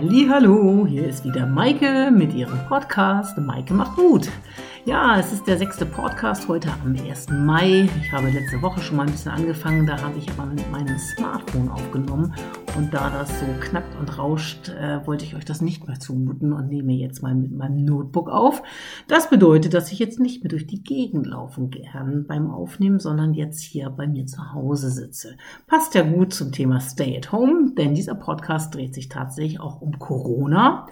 Hallo, hier ist wieder Maike mit ihrem Podcast Maike macht Mut. Ja, es ist der sechste Podcast heute am 1. Mai. Ich habe letzte Woche schon mal ein bisschen angefangen, da habe ich aber mit meinem Smartphone aufgenommen und da das so knackt und rauscht, äh, wollte ich euch das nicht mehr zumuten und nehme jetzt mal mit meinem Notebook auf. Das bedeutet, dass ich jetzt nicht mehr durch die Gegend laufen kann beim Aufnehmen, sondern jetzt hier bei mir zu Hause sitze. Passt ja gut zum Thema Stay at Home, denn dieser Podcast dreht sich tatsächlich auch um Corona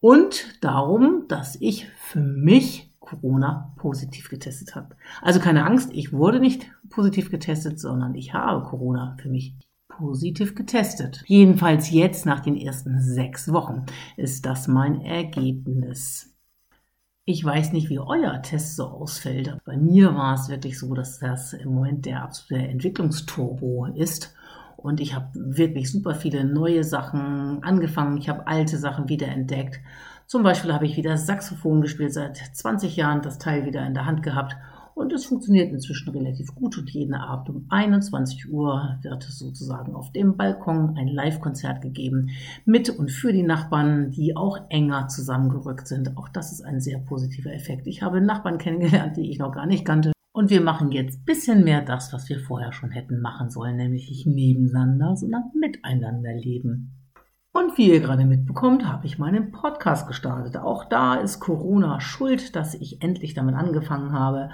und darum, dass ich für mich Corona positiv getestet habe. Also keine Angst, ich wurde nicht positiv getestet, sondern ich habe Corona für mich positiv getestet. Jedenfalls jetzt nach den ersten sechs Wochen ist das mein Ergebnis. Ich weiß nicht, wie euer Test so ausfällt. Bei mir war es wirklich so, dass das im Moment der absolute Entwicklungsturbo ist. Und ich habe wirklich super viele neue Sachen angefangen. Ich habe alte Sachen wieder entdeckt. Zum Beispiel habe ich wieder Saxophon gespielt, seit 20 Jahren das Teil wieder in der Hand gehabt und es funktioniert inzwischen relativ gut und jeden Abend um 21 Uhr wird sozusagen auf dem Balkon ein Live-Konzert gegeben mit und für die Nachbarn, die auch enger zusammengerückt sind. Auch das ist ein sehr positiver Effekt. Ich habe Nachbarn kennengelernt, die ich noch gar nicht kannte. Und wir machen jetzt ein bisschen mehr das, was wir vorher schon hätten machen sollen, nämlich nicht nebeneinander, sondern miteinander leben. Und wie ihr gerade mitbekommt, habe ich meinen Podcast gestartet. Auch da ist Corona schuld, dass ich endlich damit angefangen habe.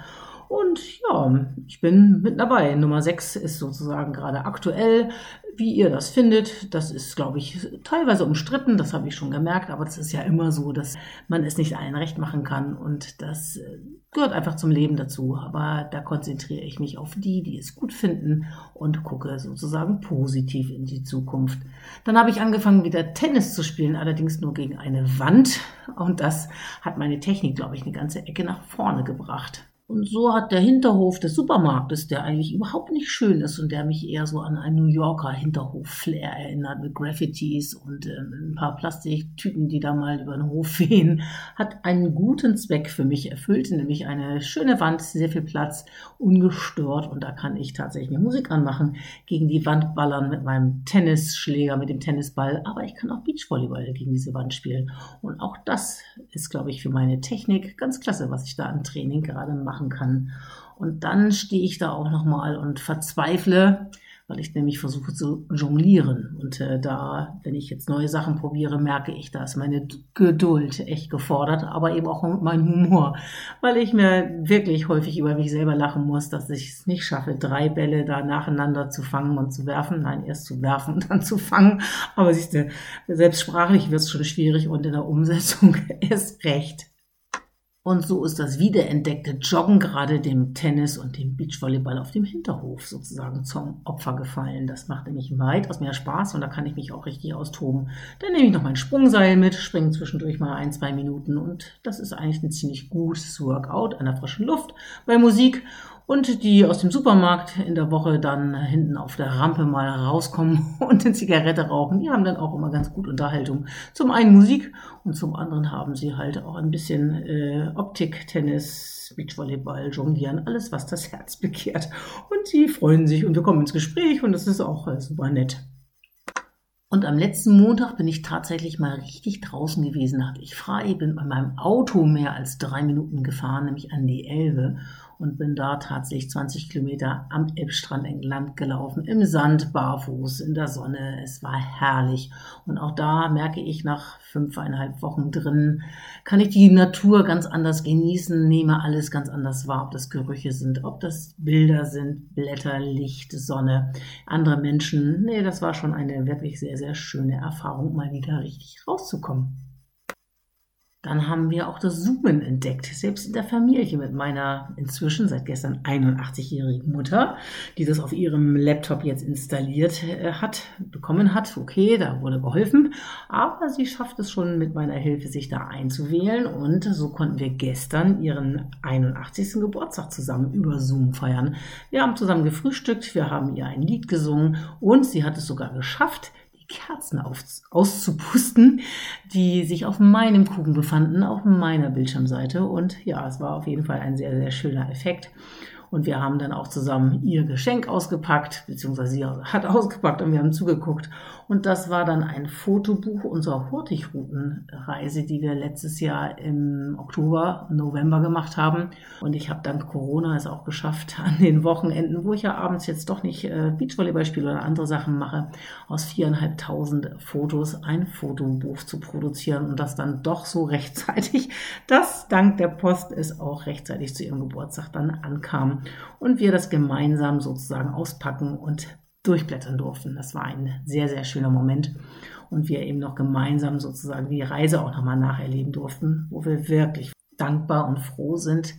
Und ja, ich bin mit dabei. Nummer 6 ist sozusagen gerade aktuell. Wie ihr das findet, das ist, glaube ich, teilweise umstritten, das habe ich schon gemerkt, aber es ist ja immer so, dass man es nicht allen recht machen kann und das äh, gehört einfach zum Leben dazu. Aber da konzentriere ich mich auf die, die es gut finden und gucke sozusagen positiv in die Zukunft. Dann habe ich angefangen, wieder Tennis zu spielen, allerdings nur gegen eine Wand und das hat meine Technik, glaube ich, eine ganze Ecke nach vorne gebracht. Und so hat der Hinterhof des Supermarktes, der eigentlich überhaupt nicht schön ist und der mich eher so an einen New Yorker Hinterhof-Flair erinnert mit Graffitis und äh, ein paar Plastiktüten, die da mal über den Hof wehen, hat einen guten Zweck für mich erfüllt, nämlich eine schöne Wand, sehr viel Platz, ungestört und da kann ich tatsächlich Musik anmachen, gegen die Wand ballern mit meinem Tennisschläger, mit dem Tennisball, aber ich kann auch Beachvolleyball gegen diese Wand spielen. Und auch das ist, glaube ich, für meine Technik ganz klasse, was ich da an Training gerade mache machen kann. Und dann stehe ich da auch nochmal und verzweifle, weil ich nämlich versuche zu jonglieren. Und äh, da, wenn ich jetzt neue Sachen probiere, merke ich, da ist meine Geduld echt gefordert, aber eben auch mein Humor, weil ich mir wirklich häufig über mich selber lachen muss, dass ich es nicht schaffe, drei Bälle da nacheinander zu fangen und zu werfen. Nein, erst zu werfen und dann zu fangen. Aber siehst du, selbst wird es schon schwierig und in der Umsetzung erst recht. Und so ist das wiederentdeckte Joggen gerade dem Tennis und dem Beachvolleyball auf dem Hinterhof sozusagen zum Opfer gefallen. Das macht nämlich weitaus mehr Spaß und da kann ich mich auch richtig austoben. Dann nehme ich noch mein Sprungseil mit, springe zwischendurch mal ein, zwei Minuten und das ist eigentlich ein ziemlich gutes Workout an der frischen Luft bei Musik und die aus dem Supermarkt in der Woche dann hinten auf der Rampe mal rauskommen und eine Zigarette rauchen. Die haben dann auch immer ganz gut Unterhaltung. Zum einen Musik und zum anderen haben sie halt auch ein bisschen äh, Optik, Tennis, Beachvolleyball, Jonglieren, alles, was das Herz bekehrt. Und sie freuen sich und wir kommen ins Gespräch und das ist auch äh, super nett. Und am letzten Montag bin ich tatsächlich mal richtig draußen gewesen, hatte ich frei, bin bei meinem Auto mehr als drei Minuten gefahren, nämlich an die Elbe und bin da tatsächlich 20 Kilometer am Elbstrand entlang gelaufen, im Sand, barfuß, in der Sonne. Es war herrlich. Und auch da merke ich nach fünfeinhalb Wochen drin, kann ich die Natur ganz anders genießen, nehme alles ganz anders wahr, ob das Gerüche sind, ob das Bilder sind, Blätter, Licht, Sonne, andere Menschen. Nee, das war schon eine wirklich sehr, sehr schöne Erfahrung, mal wieder richtig rauszukommen. Dann haben wir auch das Zoomen entdeckt, selbst in der Familie mit meiner inzwischen seit gestern 81-jährigen Mutter, die das auf ihrem Laptop jetzt installiert äh, hat, bekommen hat. Okay, da wurde geholfen, aber sie schafft es schon mit meiner Hilfe, sich da einzuwählen und so konnten wir gestern ihren 81. Geburtstag zusammen über Zoom feiern. Wir haben zusammen gefrühstückt, wir haben ihr ein Lied gesungen und sie hat es sogar geschafft, Kerzen auf, auszupusten, die sich auf meinem Kuchen befanden, auf meiner Bildschirmseite. Und ja, es war auf jeden Fall ein sehr, sehr schöner Effekt. Und wir haben dann auch zusammen ihr Geschenk ausgepackt, beziehungsweise sie hat ausgepackt und wir haben zugeguckt. Und das war dann ein Fotobuch unserer Hurtigruten-Reise, die wir letztes Jahr im Oktober, November gemacht haben. Und ich habe dank Corona es auch geschafft, an den Wochenenden, wo ich ja abends jetzt doch nicht äh, Beachvolleyball spiele oder andere Sachen mache, aus viereinhalbtausend Fotos ein Fotobuch zu produzieren und das dann doch so rechtzeitig, dass dank der Post es auch rechtzeitig zu ihrem Geburtstag dann ankam und wir das gemeinsam sozusagen auspacken und durchblättern durften. Das war ein sehr, sehr schöner Moment und wir eben noch gemeinsam sozusagen die Reise auch nochmal nacherleben durften, wo wir wirklich dankbar und froh sind,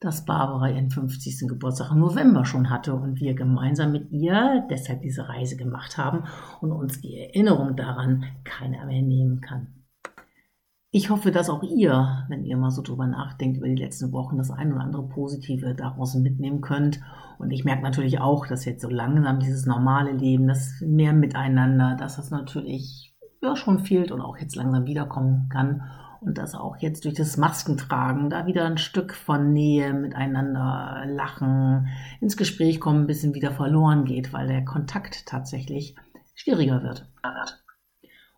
dass Barbara ihren 50. Geburtstag im November schon hatte und wir gemeinsam mit ihr deshalb diese Reise gemacht haben und uns die Erinnerung daran keiner mehr nehmen kann. Ich hoffe, dass auch ihr, wenn ihr mal so drüber nachdenkt über die letzten Wochen, das ein oder andere Positive daraus mitnehmen könnt. Und ich merke natürlich auch, dass jetzt so langsam dieses normale Leben, das mehr miteinander, dass das natürlich ja schon fehlt und auch jetzt langsam wiederkommen kann. Und dass auch jetzt durch das Maskentragen da wieder ein Stück von Nähe miteinander lachen, ins Gespräch kommen, ein bisschen wieder verloren geht, weil der Kontakt tatsächlich schwieriger wird.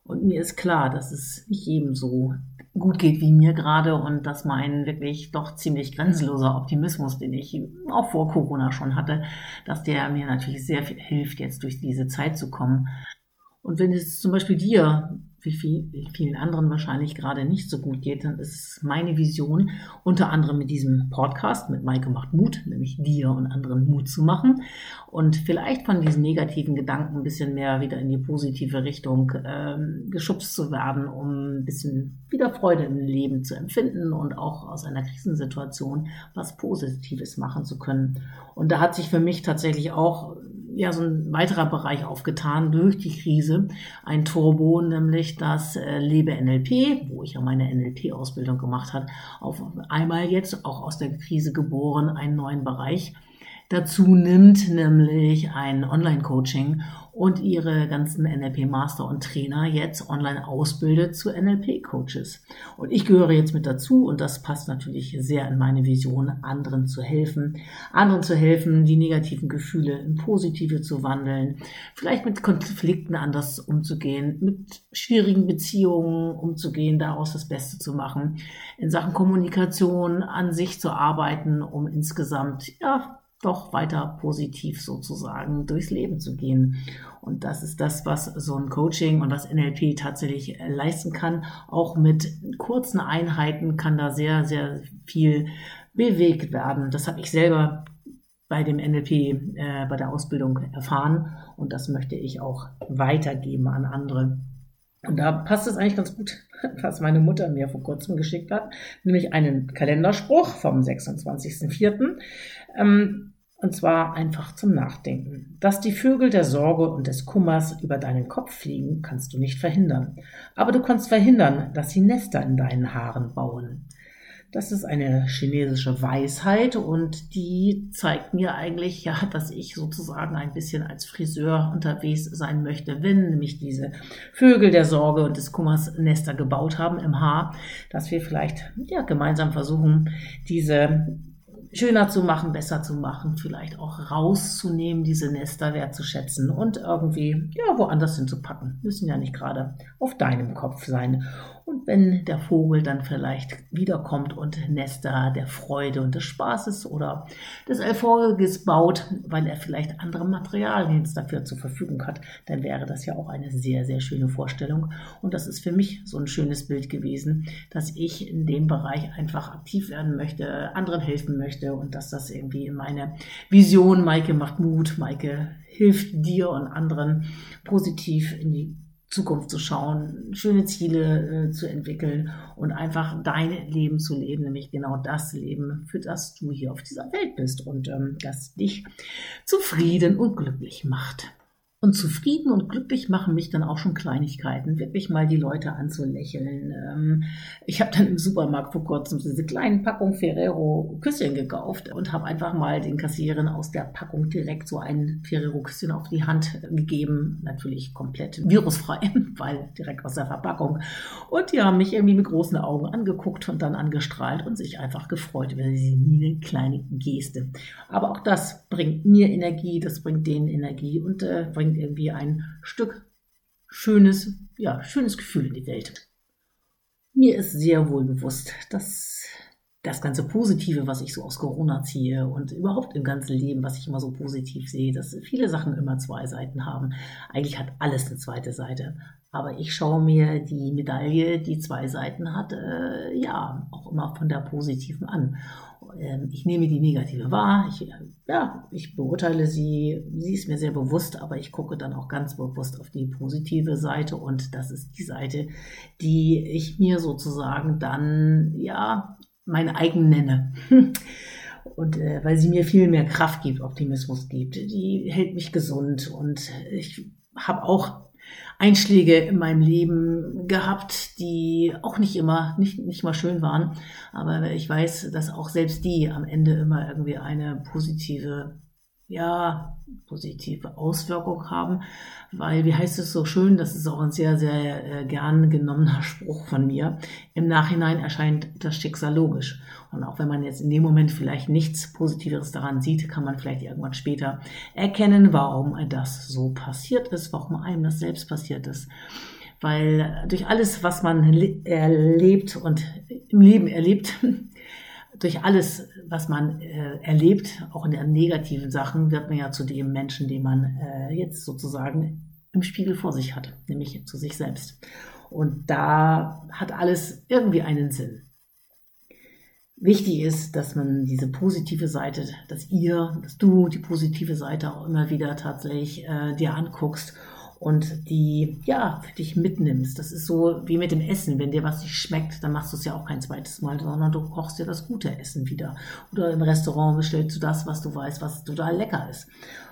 Und mir ist klar, dass es nicht jedem so gut geht wie mir gerade und dass mein wirklich doch ziemlich grenzenloser Optimismus, den ich auch vor Corona schon hatte, dass der mir natürlich sehr viel hilft, jetzt durch diese Zeit zu kommen. Und wenn es zum Beispiel dir wie, viel, vielen anderen wahrscheinlich gerade nicht so gut geht, dann ist meine Vision unter anderem mit diesem Podcast mit Maike macht Mut, nämlich dir und anderen Mut zu machen und vielleicht von diesen negativen Gedanken ein bisschen mehr wieder in die positive Richtung ähm, geschubst zu werden, um ein bisschen wieder Freude im Leben zu empfinden und auch aus einer Krisensituation was Positives machen zu können. Und da hat sich für mich tatsächlich auch ja so ein weiterer Bereich aufgetan durch die Krise. Ein Turbo, nämlich das äh, Lebe NLP, wo ich ja meine NLP-Ausbildung gemacht habe, auf einmal jetzt auch aus der Krise geboren, einen neuen Bereich dazu nimmt, nämlich ein Online-Coaching und ihre ganzen NLP-Master und Trainer jetzt online ausbildet zu NLP-Coaches. Und ich gehöre jetzt mit dazu und das passt natürlich sehr in meine Vision, anderen zu helfen, anderen zu helfen, die negativen Gefühle in positive zu wandeln, vielleicht mit Konflikten anders umzugehen, mit schwierigen Beziehungen umzugehen, daraus das Beste zu machen, in Sachen Kommunikation an sich zu arbeiten, um insgesamt, ja, doch weiter positiv sozusagen durchs Leben zu gehen. Und das ist das, was so ein Coaching und das NLP tatsächlich äh, leisten kann. Auch mit kurzen Einheiten kann da sehr, sehr viel bewegt werden. Das habe ich selber bei dem NLP, äh, bei der Ausbildung erfahren. Und das möchte ich auch weitergeben an andere. Und da passt es eigentlich ganz gut, was meine Mutter mir vor kurzem geschickt hat, nämlich einen Kalenderspruch vom 26.04. Ähm, und zwar einfach zum Nachdenken. Dass die Vögel der Sorge und des Kummers über deinen Kopf fliegen, kannst du nicht verhindern. Aber du kannst verhindern, dass sie Nester in deinen Haaren bauen. Das ist eine chinesische Weisheit und die zeigt mir eigentlich, ja, dass ich sozusagen ein bisschen als Friseur unterwegs sein möchte, wenn nämlich diese Vögel der Sorge und des Kummers Nester gebaut haben im Haar, dass wir vielleicht, ja, gemeinsam versuchen, diese schöner zu machen, besser zu machen, vielleicht auch rauszunehmen, diese Nester wertzuschätzen und irgendwie ja woanders hinzupacken. Müssen ja nicht gerade auf deinem Kopf sein. Und wenn der Vogel dann vielleicht wiederkommt und Nester der Freude und des Spaßes oder des Erfolges baut, weil er vielleicht andere Materialien dafür zur Verfügung hat, dann wäre das ja auch eine sehr, sehr schöne Vorstellung. Und das ist für mich so ein schönes Bild gewesen, dass ich in dem Bereich einfach aktiv werden möchte, anderen helfen möchte und dass das irgendwie in meine Vision, Maike macht Mut, Maike hilft dir und anderen positiv in die Zukunft zu schauen, schöne Ziele äh, zu entwickeln und einfach dein Leben zu leben, nämlich genau das Leben, für das du hier auf dieser Welt bist und ähm, das dich zufrieden und glücklich macht. Und zufrieden und glücklich machen mich dann auch schon Kleinigkeiten, wirklich mal die Leute anzulächeln. Ähm, ich habe dann im Supermarkt vor kurzem diese kleinen Packung Ferrero Küsschen gekauft und habe einfach mal den Kassiererin aus der Packung direkt so ein Ferrero Küsschen auf die Hand gegeben. Natürlich komplett virusfrei, weil direkt aus der Verpackung. Und die haben mich irgendwie mit großen Augen angeguckt und dann angestrahlt und sich einfach gefreut über diese eine kleine Geste. Aber auch das bringt mir Energie, das bringt denen Energie und äh, bringt bringt irgendwie ein Stück schönes, ja, schönes Gefühl in die Welt. Mir ist sehr wohl bewusst, dass das ganze Positive, was ich so aus Corona ziehe und überhaupt im ganzen Leben, was ich immer so positiv sehe, dass viele Sachen immer zwei Seiten haben. Eigentlich hat alles eine zweite Seite. Aber ich schaue mir die Medaille, die zwei Seiten hat, äh, ja, auch immer von der positiven an. Ähm, ich nehme die negative wahr, ich, ja, ich beurteile sie, sie ist mir sehr bewusst, aber ich gucke dann auch ganz bewusst auf die positive Seite und das ist die Seite, die ich mir sozusagen dann, ja, meine eigen nenne. Und äh, weil sie mir viel mehr Kraft gibt, Optimismus gibt, die hält mich gesund und ich habe auch Einschläge in meinem Leben gehabt, die auch nicht immer, nicht, nicht mal schön waren. Aber ich weiß, dass auch selbst die am Ende immer irgendwie eine positive ja, positive Auswirkung haben, weil, wie heißt es so schön, das ist auch ein sehr, sehr äh, gern genommener Spruch von mir, im Nachhinein erscheint das Schicksal logisch. Und auch wenn man jetzt in dem Moment vielleicht nichts Positiveres daran sieht, kann man vielleicht irgendwann später erkennen, warum das so passiert ist, warum einem das selbst passiert ist. Weil durch alles, was man erlebt und im Leben erlebt, durch alles, was man äh, erlebt, auch in den negativen Sachen, wird man ja zu dem Menschen, den man äh, jetzt sozusagen im Spiegel vor sich hat, nämlich zu sich selbst. Und da hat alles irgendwie einen Sinn. Wichtig ist, dass man diese positive Seite, dass ihr, dass du die positive Seite auch immer wieder tatsächlich äh, dir anguckst und die ja für dich mitnimmst. Das ist so wie mit dem Essen. Wenn dir was nicht schmeckt, dann machst du es ja auch kein zweites Mal, sondern du kochst dir das gute Essen wieder. Oder im Restaurant bestellst du das, was du weißt, was total lecker ist.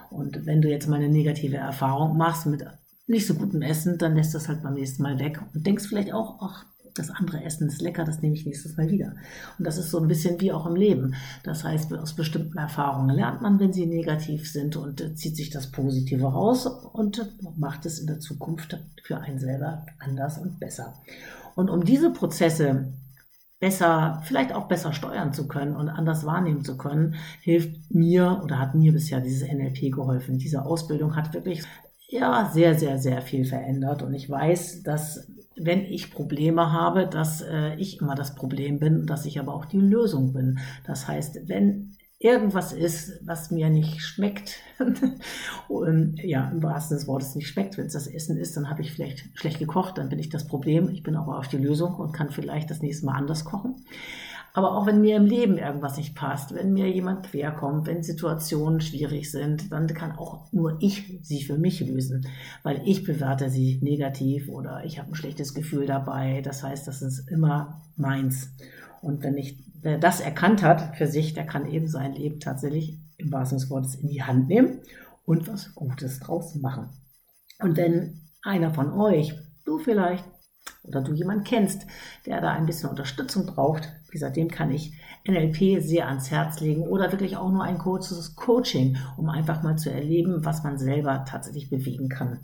Und wenn du jetzt mal eine negative Erfahrung machst mit nicht so gutem Essen, dann lässt das halt beim nächsten Mal weg und denkst vielleicht auch, ach, das andere Essen ist lecker, das nehme ich nächstes Mal wieder. Und das ist so ein bisschen wie auch im Leben. Das heißt, aus bestimmten Erfahrungen lernt man, wenn sie negativ sind und äh, zieht sich das Positive raus und macht es in der Zukunft für einen selber anders und besser. Und um diese Prozesse besser, vielleicht auch besser steuern zu können und anders wahrnehmen zu können, hilft mir oder hat mir bisher dieses NLP geholfen. Diese Ausbildung hat wirklich ja sehr, sehr, sehr viel verändert und ich weiß, dass wenn ich Probleme habe, dass äh, ich immer das Problem bin, dass ich aber auch die Lösung bin. Das heißt, wenn irgendwas ist, was mir nicht schmeckt, und, ja, im wahrsten des Wortes nicht schmeckt, wenn es das Essen ist, dann habe ich vielleicht schlecht gekocht, dann bin ich das Problem. Ich bin aber auch die Lösung und kann vielleicht das nächste Mal anders kochen. Aber auch wenn mir im Leben irgendwas nicht passt, wenn mir jemand querkommt, wenn Situationen schwierig sind, dann kann auch nur ich sie für mich lösen, weil ich bewerte sie negativ oder ich habe ein schlechtes Gefühl dabei. Das heißt, das ist immer meins. Und wenn ich, wer das erkannt hat für sich, der kann eben sein Leben tatsächlich im wahrsten des Wortes in die Hand nehmen und was Gutes draus machen. Und wenn einer von euch, du vielleicht, oder du jemanden kennst, der da ein bisschen Unterstützung braucht, wie gesagt, dem kann ich NLP sehr ans Herz legen oder wirklich auch nur ein kurzes Coaching, um einfach mal zu erleben, was man selber tatsächlich bewegen kann.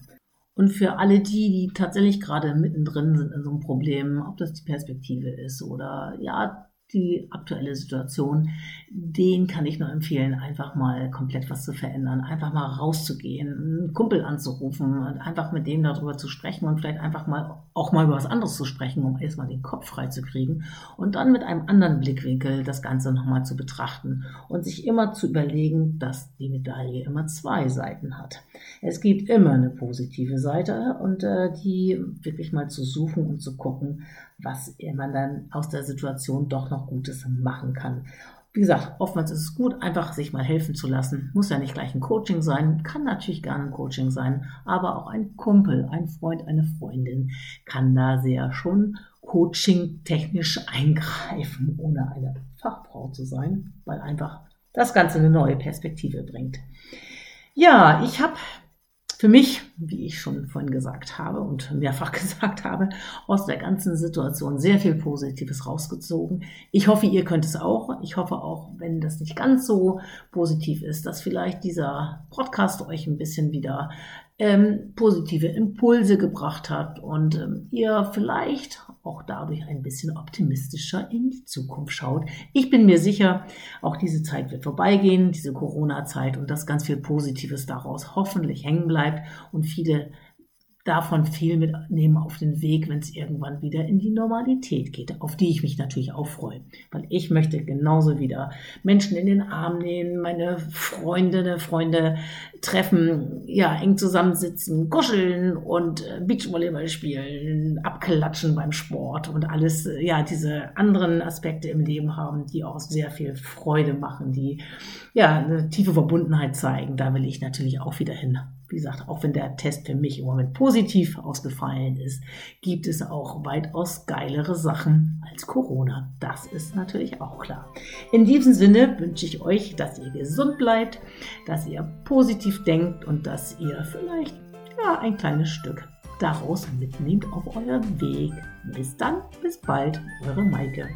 Und für alle die, die tatsächlich gerade mittendrin sind in so einem Problem, ob das die Perspektive ist oder ja, die aktuelle Situation, den kann ich nur empfehlen, einfach mal komplett was zu verändern, einfach mal rauszugehen, einen Kumpel anzurufen und einfach mit dem darüber zu sprechen und vielleicht einfach mal auch mal über was anderes zu sprechen, um erstmal den Kopf frei zu kriegen und dann mit einem anderen Blickwinkel das Ganze nochmal zu betrachten und sich immer zu überlegen, dass die Medaille immer zwei Seiten hat. Es gibt immer eine positive Seite und äh, die wirklich mal zu suchen und zu gucken, was man dann aus der Situation doch noch Gutes machen kann. Wie gesagt, oftmals ist es gut, einfach sich mal helfen zu lassen. Muss ja nicht gleich ein Coaching sein, kann natürlich gerne ein Coaching sein, aber auch ein Kumpel, ein Freund, eine Freundin kann da sehr schon coaching-technisch eingreifen, ohne eine Fachfrau zu sein, weil einfach das Ganze eine neue Perspektive bringt. Ja, ich habe für mich, wie ich schon vorhin gesagt habe und mehrfach gesagt habe, aus der ganzen Situation sehr viel Positives rausgezogen. Ich hoffe, ihr könnt es auch. Ich hoffe auch, wenn das nicht ganz so positiv ist, dass vielleicht dieser Podcast euch ein bisschen wieder ähm, positive Impulse gebracht hat und ähm, ihr vielleicht auch dadurch ein bisschen optimistischer in die Zukunft schaut. Ich bin mir sicher, auch diese Zeit wird vorbeigehen, diese Corona-Zeit und dass ganz viel Positives daraus hoffentlich hängen bleibt und viele davon viel mitnehmen auf den Weg, wenn es irgendwann wieder in die Normalität geht, auf die ich mich natürlich auch freue. Weil ich möchte genauso wieder Menschen in den Arm nehmen, meine Freundinnen, Freunde treffen, ja, eng zusammensitzen, kuscheln und äh, Beachvolleyball spielen, abklatschen beim Sport und alles, äh, ja, diese anderen Aspekte im Leben haben, die auch sehr viel Freude machen, die, ja, eine tiefe Verbundenheit zeigen. Da will ich natürlich auch wieder hin wie gesagt, auch wenn der Test für mich im Moment positiv ausgefallen ist, gibt es auch weitaus geilere Sachen als Corona. Das ist natürlich auch klar. In diesem Sinne wünsche ich euch, dass ihr gesund bleibt, dass ihr positiv denkt und dass ihr vielleicht ja, ein kleines Stück daraus mitnehmt auf euren Weg. Bis dann, bis bald, eure Maike.